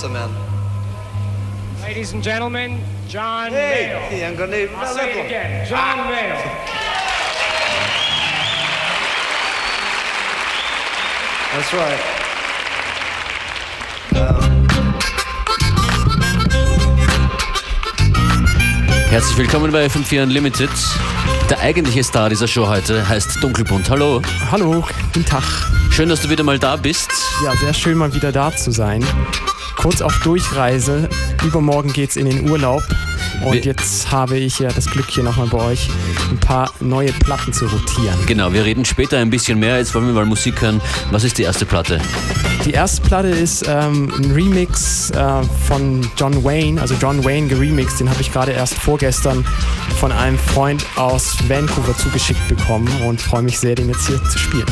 också men... Ladies and gentlemen, John! Mayle. Igen, går ni... I'll say it again, John Mayle. That's right. Herzlich willkommen bei FM4 Unlimited. Der eigentliche Star dieser Show heute heißt Dunkelbunt. Hallo. Hallo, guten Tag. Schön, dass du wieder mal da bist. Ja, sehr schön mal wieder da zu sein. Kurz auf Durchreise. Übermorgen geht's in den Urlaub. Und jetzt habe ich ja das Glück, hier nochmal bei euch ein paar neue Platten zu rotieren. Genau, wir reden später ein bisschen mehr. Jetzt wollen wir mal Musik hören. Was ist die erste Platte? Die erste Platte ist ähm, ein Remix äh, von John Wayne, also John Wayne geremixed. Den habe ich gerade erst vorgestern von einem Freund aus Vancouver zugeschickt bekommen und freue mich sehr, den jetzt hier zu spielen.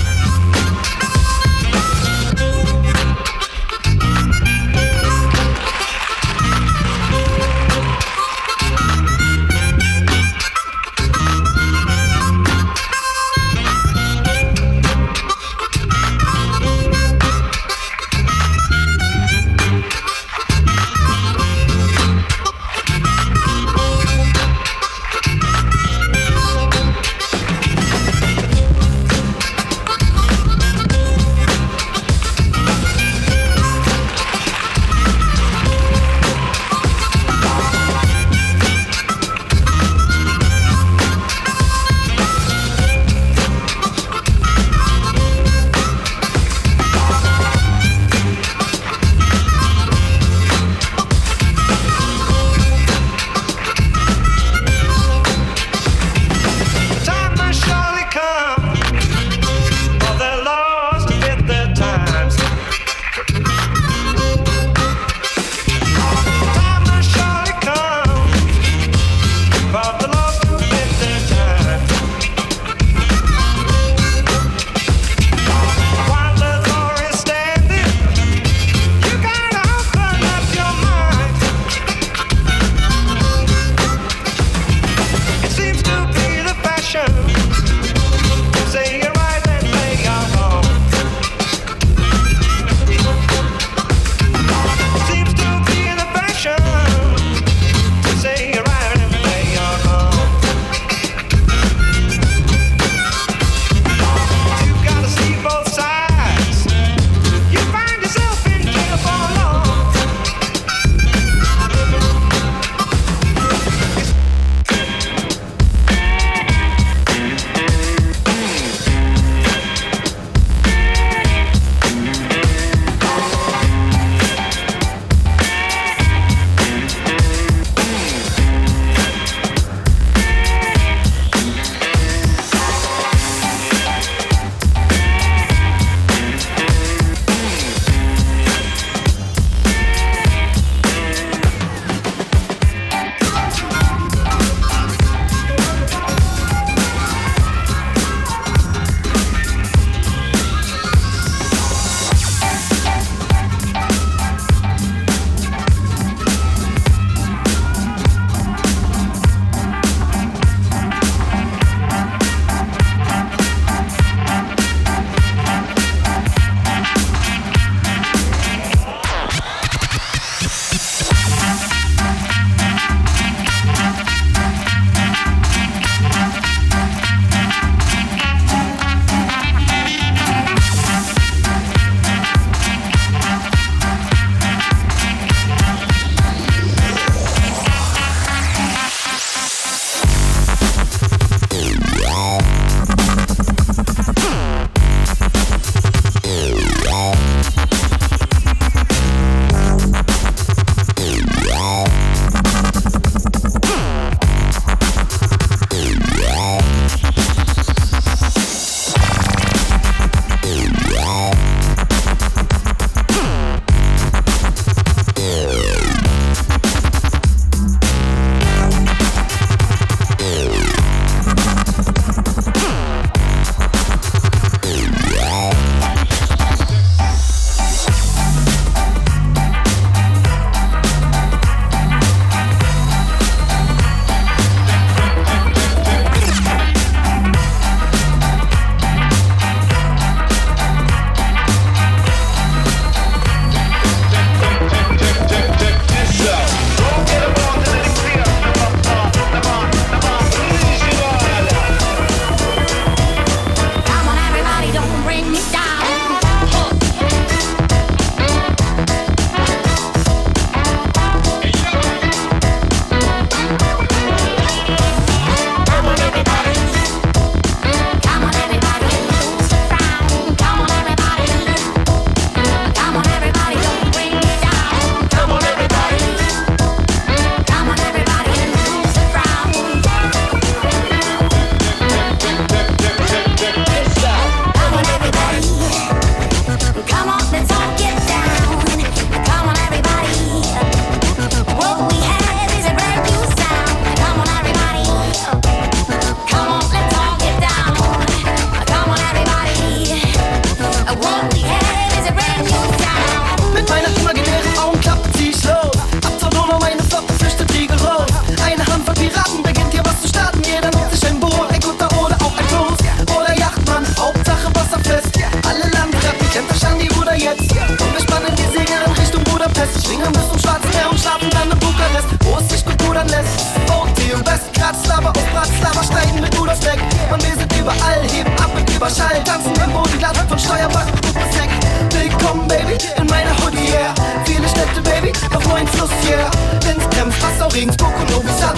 Nassau, Regensburg und Novi Sad,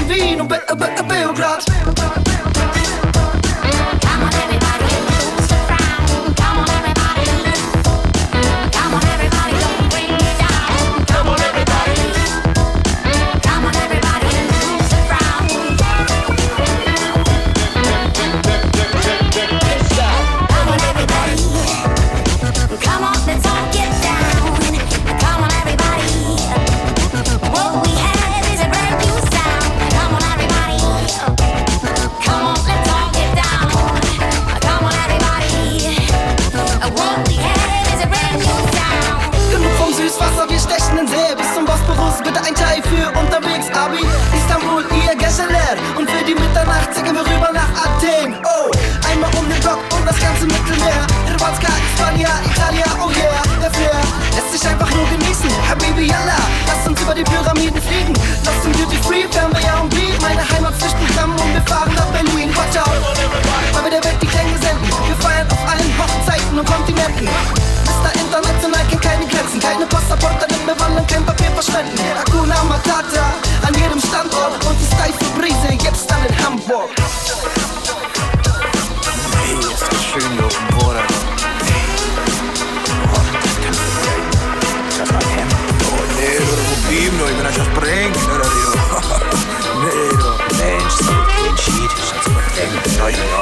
in Wien und Be Be Mann, Akuna Matata, an jedem Standort und die steife Brise, jetzt dann in Hamburg. Hey, ist das bring hier up, dem Border. Negro. Mensch, ich hab's.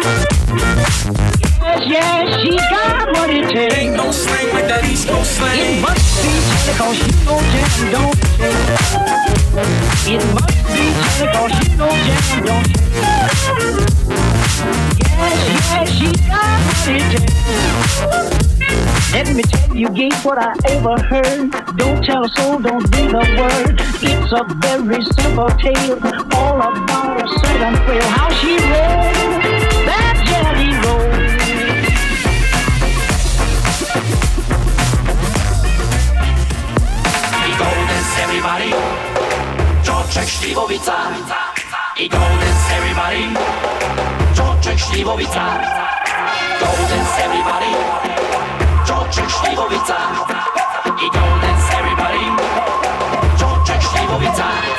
Yes, yes, she's got what it takes. Ain't no slang like that East Coast slang. It must be China cause she don't jam don't change. It must be China cause she don't jam don't change. Yes, yes, she's got what it takes. Let me tell you, gate what I ever heard. Don't tell a soul, don't breathe a word. It's a very simple tale, all about a certain quail. How she read. Czorczek, Śliwowica. I go everybody. Czorczek, Śliwowica. Go everybody. Czorczek, Śliwowica. I go dance everybody. Czorczek, Śliwowica.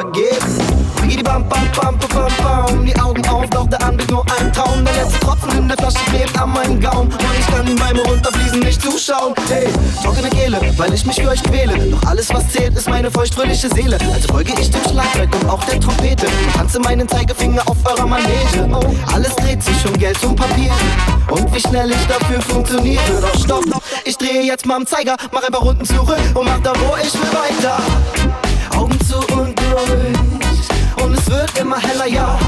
Vergeben? Biggie, bam, bam, bam, bam, bam. Die Augen auf, doch der Anblick nur ein Traum. Der letzte Tropfen in der Flasche klebt an meinem Gaumen. Und ich kann beim Runterfließen nicht zuschauen. Hey, trockene Kehle, weil ich mich für euch quäle. Doch alles, was zählt, ist meine feuchtfröhliche Seele. Also folge ich dem Schlagzeug und auch der Trompete. Und tanze meinen Zeigefinger auf eurer Manege. Oh, alles dreht sich um Geld und Papier. Und wie schnell ich dafür funktioniere. Doch stopp, ich drehe jetzt mal am Zeiger, mach ein paar Runden zurück und mach da, wo ich will weiter. Heller, ja.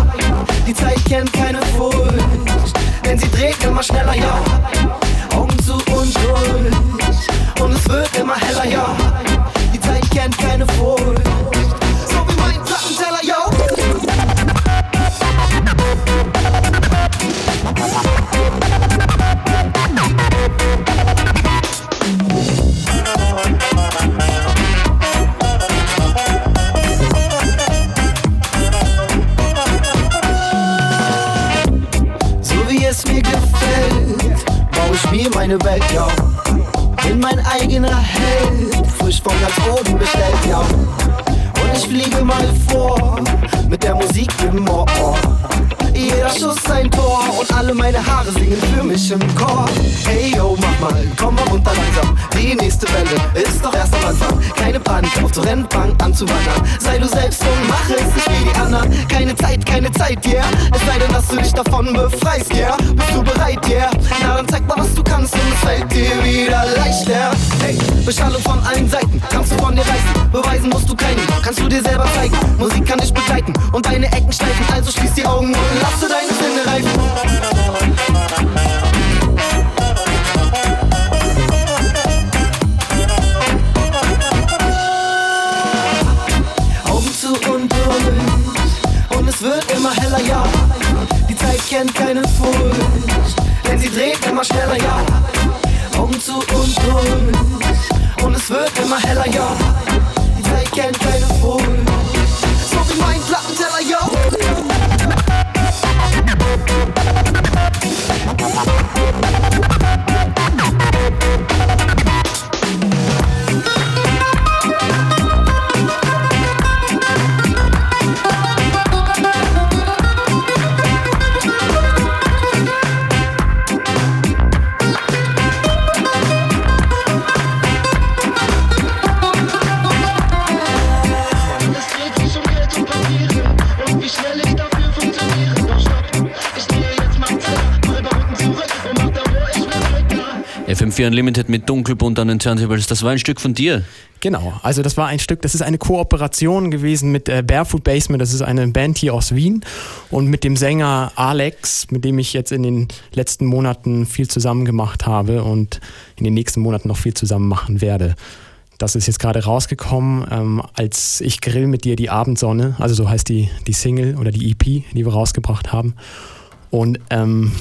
Die Zeit kennt keine Furcht, denn sie dreht immer schneller, ja. Augen zu und durch. Und es wird immer heller, ja. Die Zeit kennt meine Welt, ja. Bin mein eigener Held, frisch von ganz oben bestellt, ja. Und ich fliege mal vor, mit der Musik im Ohr. Jeder Schuss ein Tor und alle meine Haare singen für mich im Chor. Hey yo, mach mal, komm mal runter langsam. Die nächste Welle ist doch erst am Anfang. Keine Panik, auf zur Rennbank anzuwandern. Sei du selbst und mach es nicht wie die anderen. Keine Zeit, keine Zeit, yeah. Es sei denn, dass du dich davon befreist, yeah. Bist du bereit, yeah? Na dann zeig mal, was du kannst und es fällt dir wieder leichter. Hey, Beschallung von allen Seiten, kannst du von dir reißen. Beweisen musst du keinen, kannst du dir selber zeigen. Musik kann dich begleiten und deine Ecken schleifen. Also schließ die Augen und lasse deine Sinne reifen. Augen zu und durch und es wird immer heller, ja. Die Zeit kennt keine Furcht, denn sie dreht immer schneller, ja. Augen zu und durch und es wird immer heller, ja. Die Zeit kennt keine Furcht, so wie mein Plattenteller, ja. FM4 Unlimited mit dunkelbunt an den Turntables. Das war ein Stück von dir. Genau, also das war ein Stück, das ist eine Kooperation gewesen mit äh, Barefoot Basement, das ist eine Band hier aus Wien und mit dem Sänger Alex, mit dem ich jetzt in den letzten Monaten viel zusammen gemacht habe und in den nächsten Monaten noch viel zusammen machen werde. Das ist jetzt gerade rausgekommen, ähm, als ich grill mit dir die Abendsonne, also so heißt die, die Single oder die EP, die wir rausgebracht haben. Und ähm,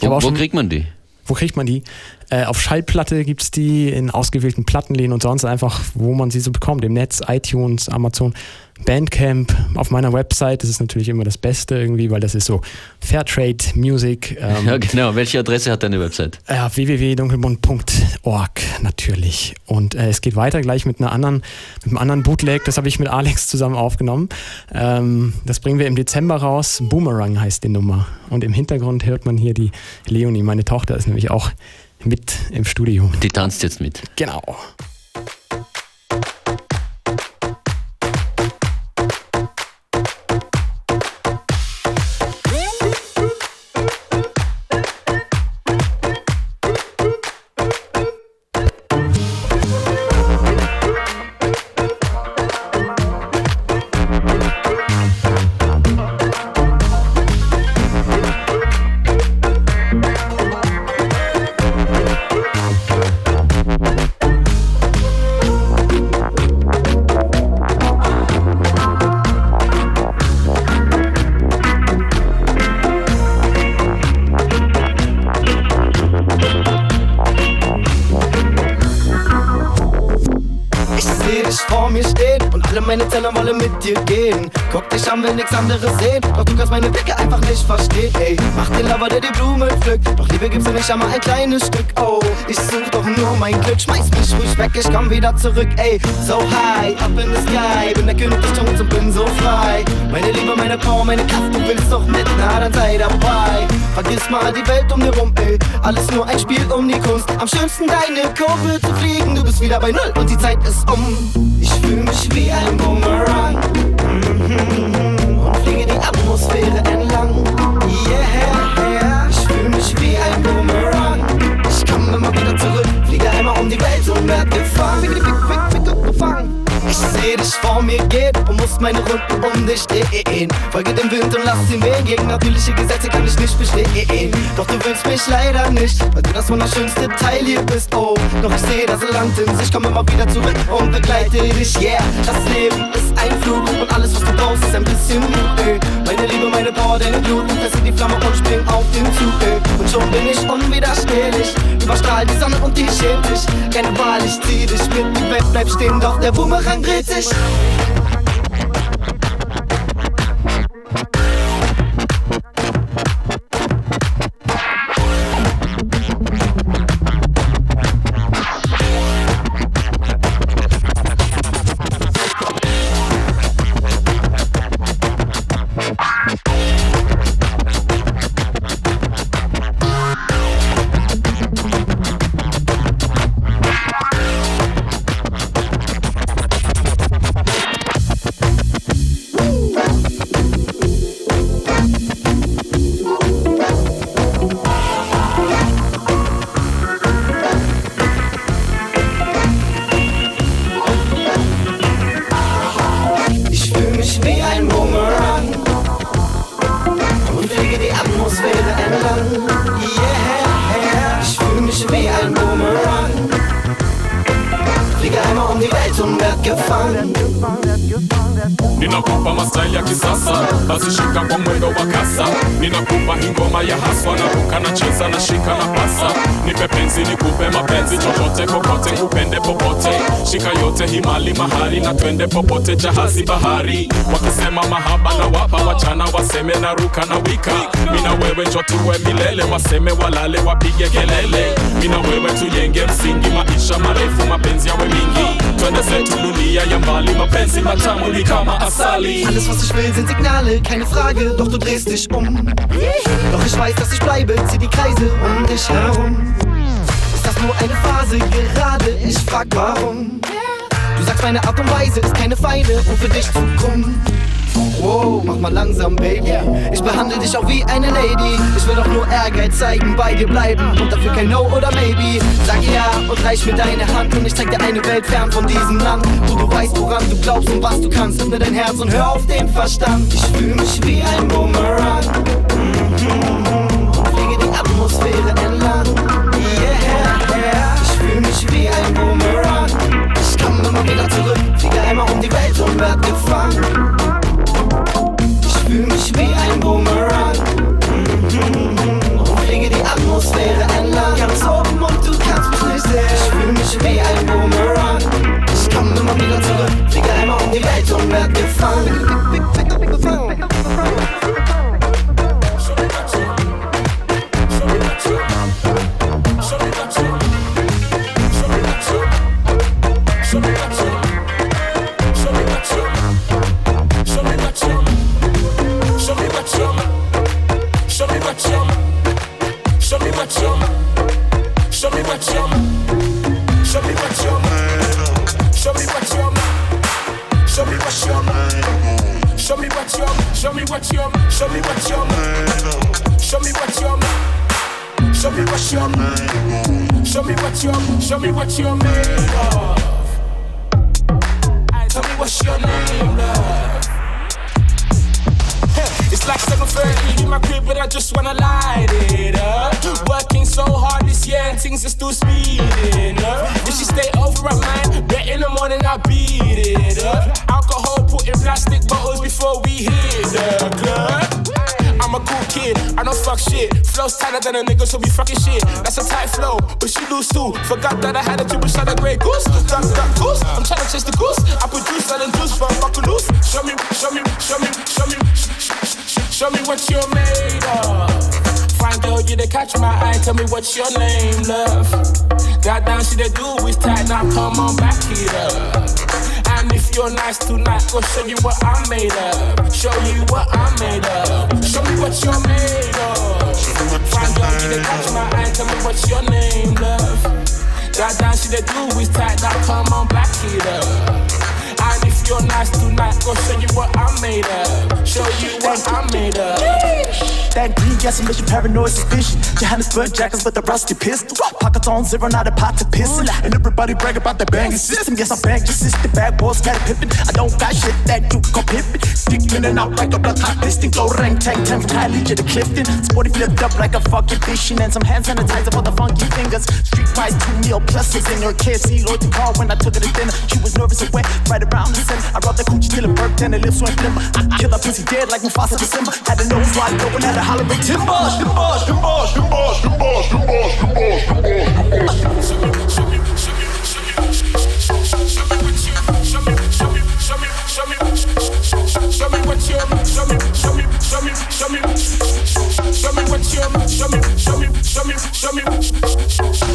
Wo, wo kriegt man die? wo kriegt man die? Äh, auf Schallplatte gibt es die in ausgewählten Plattenläden und sonst einfach, wo man sie so bekommt. Im Netz, iTunes, Amazon, Bandcamp, auf meiner Website. Das ist natürlich immer das Beste irgendwie, weil das ist so Fairtrade Music. Ähm, Ja, genau. Welche Adresse hat deine Website? ja, www.dunkelbund.org natürlich. Und äh, es geht weiter gleich mit einer anderen, mit einem anderen Bootleg, das habe ich mit Alex zusammen aufgenommen. Ähm, das bringen wir im Dezember raus. Boomerang heißt die Nummer. Und im Hintergrund hört man hier die Leonie, meine Tochter ist nämlich auch mit im Studio. Die tanzt jetzt mit. Genau. Meine Zellen wollen mit dir gehen. Guck dich an, will nix anderes sehen. Doch du kannst meine Blicke einfach nicht verstehen. Ey, mach den Lover, der die Blumen pflückt. Doch Liebe gibst du nicht einmal ein kleines Stück. Oh, ich such doch nur mein Glück. Schmeiß mich ruhig weg, ich komm wieder zurück. Ey, so high, up in the sky. Bin der König des Dschungels und bin so frei. Meine Liebe, meine Power, meine Kraft, du willst doch mit, na dann sei dabei. Vergiss mal die Welt um dir rum, ey. Alles nur ein Spiel um die Kunst. Am schönsten deine Kurve zu fliegen. Du bist wieder bei Null und die Zeit ist um. Ich fühl mich wie ein Boomerang. Mhm. Und fliege die Atmosphäre entlang. Yeah, ich fühl mich wie ein Boomerang. Ich komm immer wieder zurück, fliege einmal um die Welt und werd gefangen. Ich seh dich vor mir gehen und muss meine Runden um dich drehen. Folge dem Wind und lass ihn wehen. Gegen natürliche Gesetze kann ich nicht bestehen. Doch du willst mich leider nicht, weil du das wunderschönste Teil hier bist. Oh, doch ich seh das Land in sich. Komm immer wieder zurück und begleite dich. Yeah, das Leben ist ein Flug und alles, was du brauchst, ist ein bisschen. Ey. Meine Liebe, meine Power, deine Blut. In die Flamme und spring auf den Zug. Und schon bin ich unwiderstehlich. Überstrahl die Sonne und die schämt dich. Keine Wahl, ich zieh dich mit. Die Welt bleibt stehen, doch der Boomerang dreht sich. Wachana waseme na ruka na wika mina wewe njo milele waseme walale wapige kelele mina wewe tujenge msingi maisha marefu mapenzi yawe mingi twende zetu dunia ya mbali mapenzi matamu ni kama asali Alles, was ich will, sind Signale, keine Frage, doch du drehst dich um. Doch ich weiß, dass ich bleibe, zieh die Kreise um dich herum. Ist das nur eine Phase, gerade? Ich frag warum. Du sagst, meine Art und Weise ist keine Feinde, um für dich zu kommen. Wow, mach mal langsam, Baby. Ich behandle dich auch wie eine Lady. Ich will doch nur Ehrgeiz zeigen, bei dir bleiben und dafür kein No oder Maybe. Sag ja und reich mir deine Hand und ich zeig dir eine Welt fern von diesem Land, wo du weißt, woran du glaubst und was du kannst. Öffne dein Herz und hör auf den Verstand. Ich fühl mich wie ein Boomerang. Mhm. Fliege die Atmosphäre entlang. Yeah, yeah. Ich fühl mich wie ein Boomerang. Ich komm immer wieder zurück, fliege einmal um die Welt und werd gefangen. Fühl mich wie ein Boomerang. Mhm. Und fliege die Atmosphäre entlang. Ganz oben und du kannst mich nicht sehen. Ich fühl mich wie ein Boomerang. Ich komm immer wieder zurück, fliege einmal um die Welt und werd gefangen. Show me what you're, made of. show me what you're, show me what you're, made of. show me what you're, show me what you're made of. Tell me what's your name, love. It's like 7.30 in my crib, but I just wanna light it up. Working so hard this year and things are still speeding up. If she stay over at mine, bet in the morning I beat it up. Alcohol put in plastic bottles before we hit fuck shit. Flow's tighter than a nigga, so we fucking shit. That's a tight flow, but she loose too. Forgot that I had a triple shot of Grey Goose. Duck, duck, goose. I'm trying to chase the goose. I out and juice a buckle loose. Show me, show me, show me, show me, sh- sh- sh- show me what you're made of. Fine girl, you they catch my eye. Tell me what's your name, love. Goddamn, she they do is tight. Now come on back here. And if you're nice tonight, go show you what I'm made of. Show you what I'm made of. Show me what you're made of. Fine girl, you they catch my eye. Tell me what's your name, love. Goddamn, she they do is tight. Now come on back here. And if you're nice tonight, go show you what I'm made of. Show you what I'm made of. That green gas emission, paranoid suspicion. Johannesburg jackets with the rusty pistol. Pockets on zero, not a pot to piss. And everybody brag about the banging system. Yes, I bang your system. Bad boys got pippin'. I don't got shit that you can pippin'. Dick in and out like a blood hot piston. Go rank tank, 10 from Kylie to the Clifton. Sporty flipped up like a fucking fishing. And some hand sanitizer for the funky fingers. Street price, two meal pluses in your KFC. Lloyd the car when I took her to dinner. She was nervous and wet, right around the center. I rubbed the coochie till it burped and her lips went limber. I kill her pussy dead like Mufasa December. Had a nose wide open, had a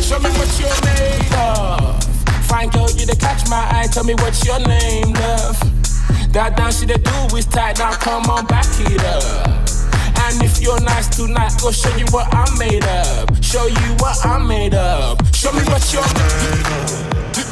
Show me what you're, made of. Fine girl, you to catch my eye, tell me what's your name, love. That dance she they do is tight, now come on back it up. And if you're nice tonight, go show you what I'm made of. Show you what I'm made of. Show me what you're made of.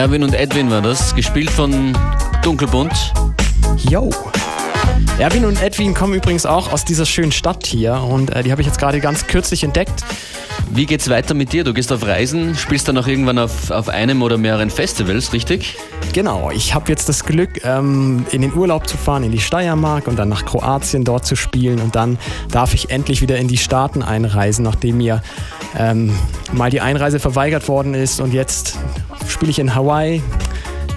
Erwin und Edwin war das, gespielt von Dunkelbunt. Yo. Erwin und Edwin kommen übrigens auch aus dieser schönen Stadt hier und äh, die habe ich jetzt gerade ganz kürzlich entdeckt. Wie geht's weiter mit dir? Du gehst auf Reisen, spielst dann auch irgendwann auf, auf einem oder mehreren Festivals, richtig? Genau, ich habe jetzt das Glück, ähm, in den Urlaub zu fahren, in die Steiermark und dann nach Kroatien dort zu spielen. Und dann darf ich endlich wieder in die Staaten einreisen, nachdem mir ähm, mal die Einreise verweigert worden ist. Und jetzt spiele ich in Hawaii,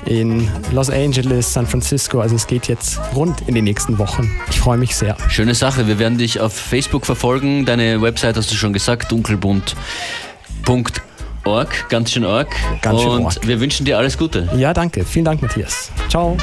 in Los Angeles, San Francisco. Also es geht jetzt rund in den nächsten Wochen. Ich freue mich sehr. Schöne Sache, wir werden dich auf Facebook verfolgen. Deine Website hast du schon gesagt, dunkelbunt.org, ganz schön org. Ganz schön Und org. wir wünschen dir alles Gute. Ja, danke. Vielen Dank, Matthias. Ciao.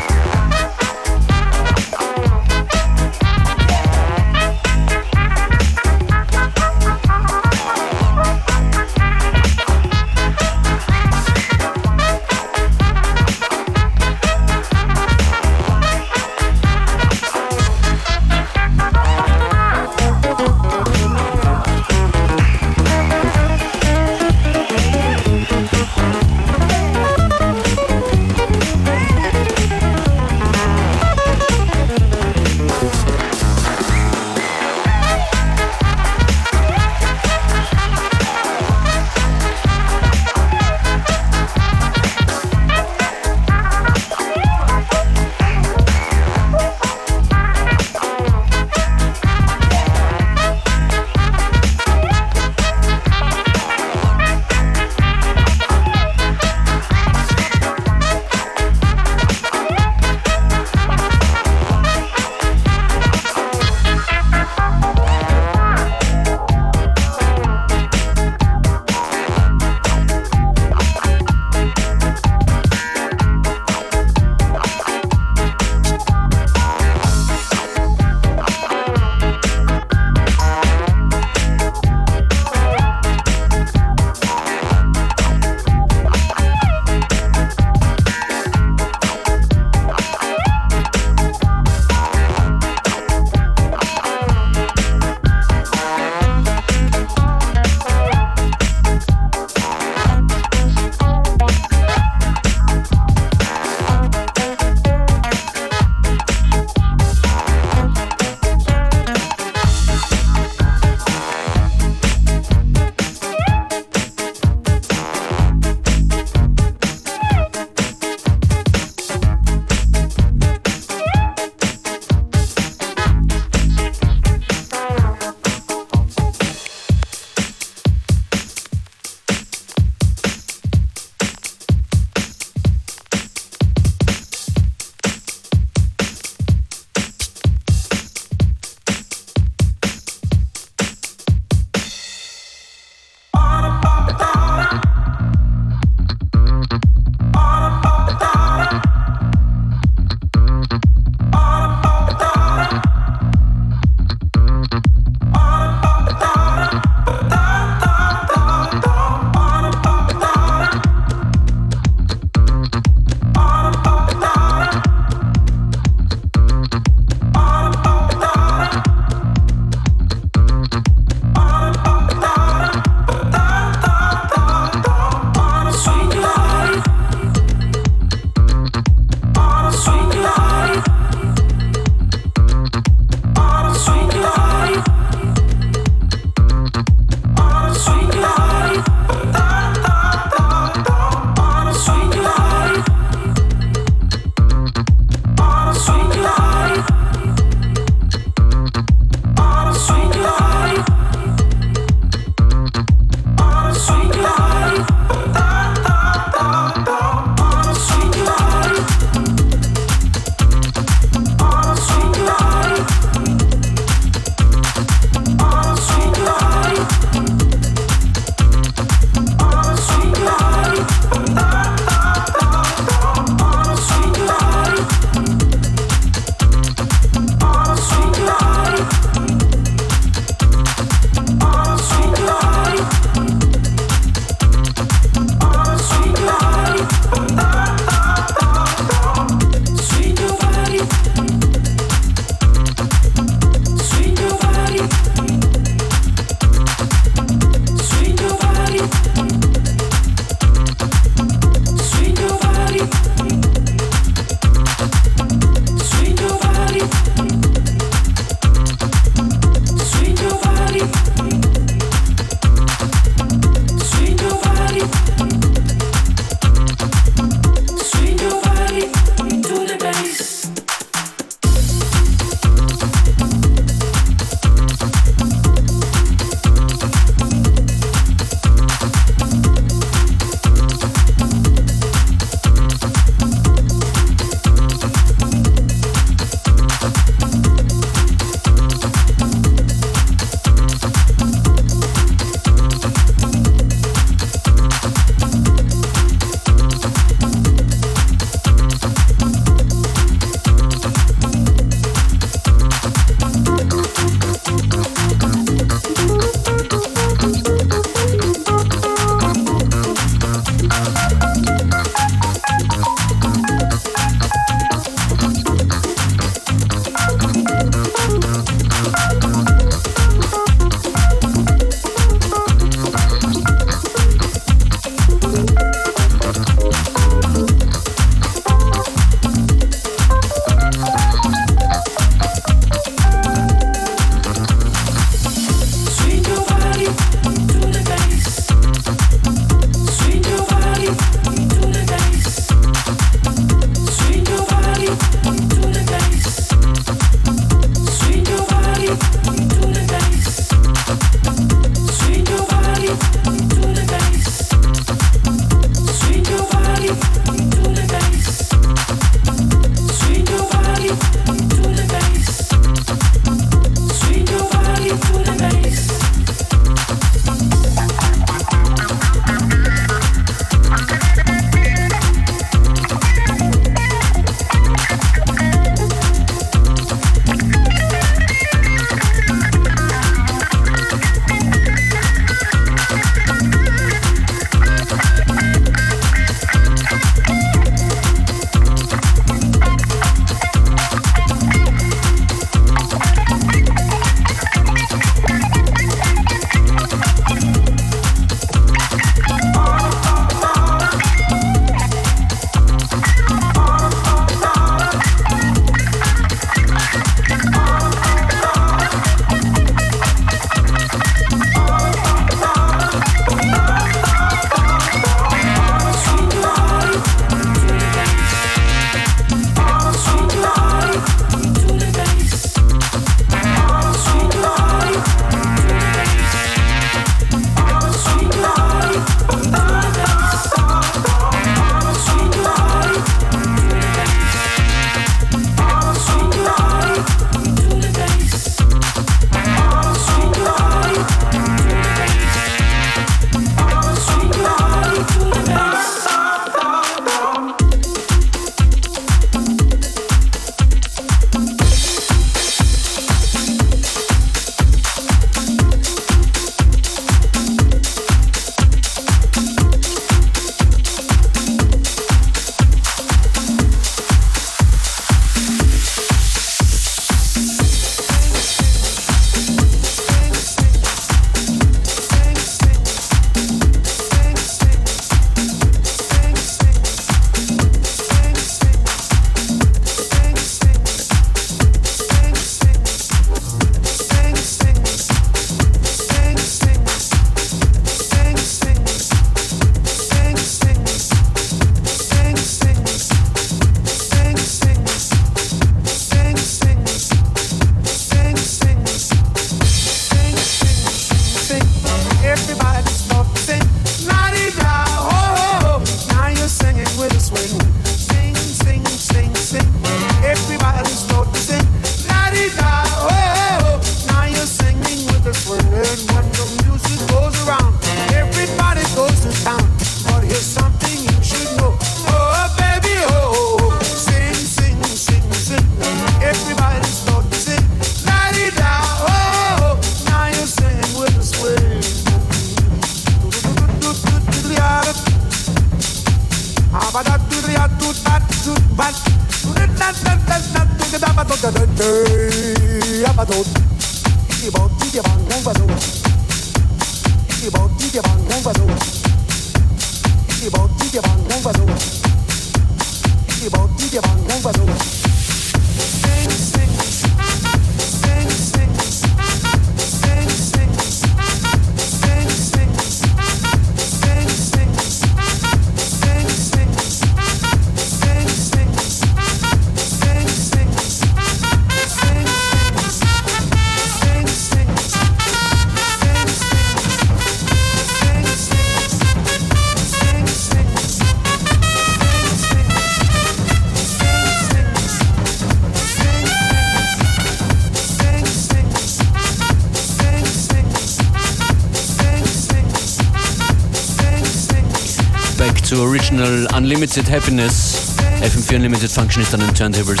zu Original Unlimited Happiness. FM4 Unlimited Function ist an den Turntables.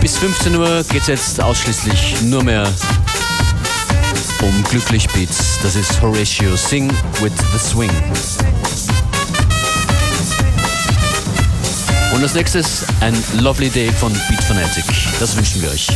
Bis 15 Uhr geht es jetzt ausschließlich nur mehr um Glücklich Beats. Das ist Horatio Sing with the Swing. Und als nächstes ein Lovely Day von Beat Fanatic. Das wünschen wir euch.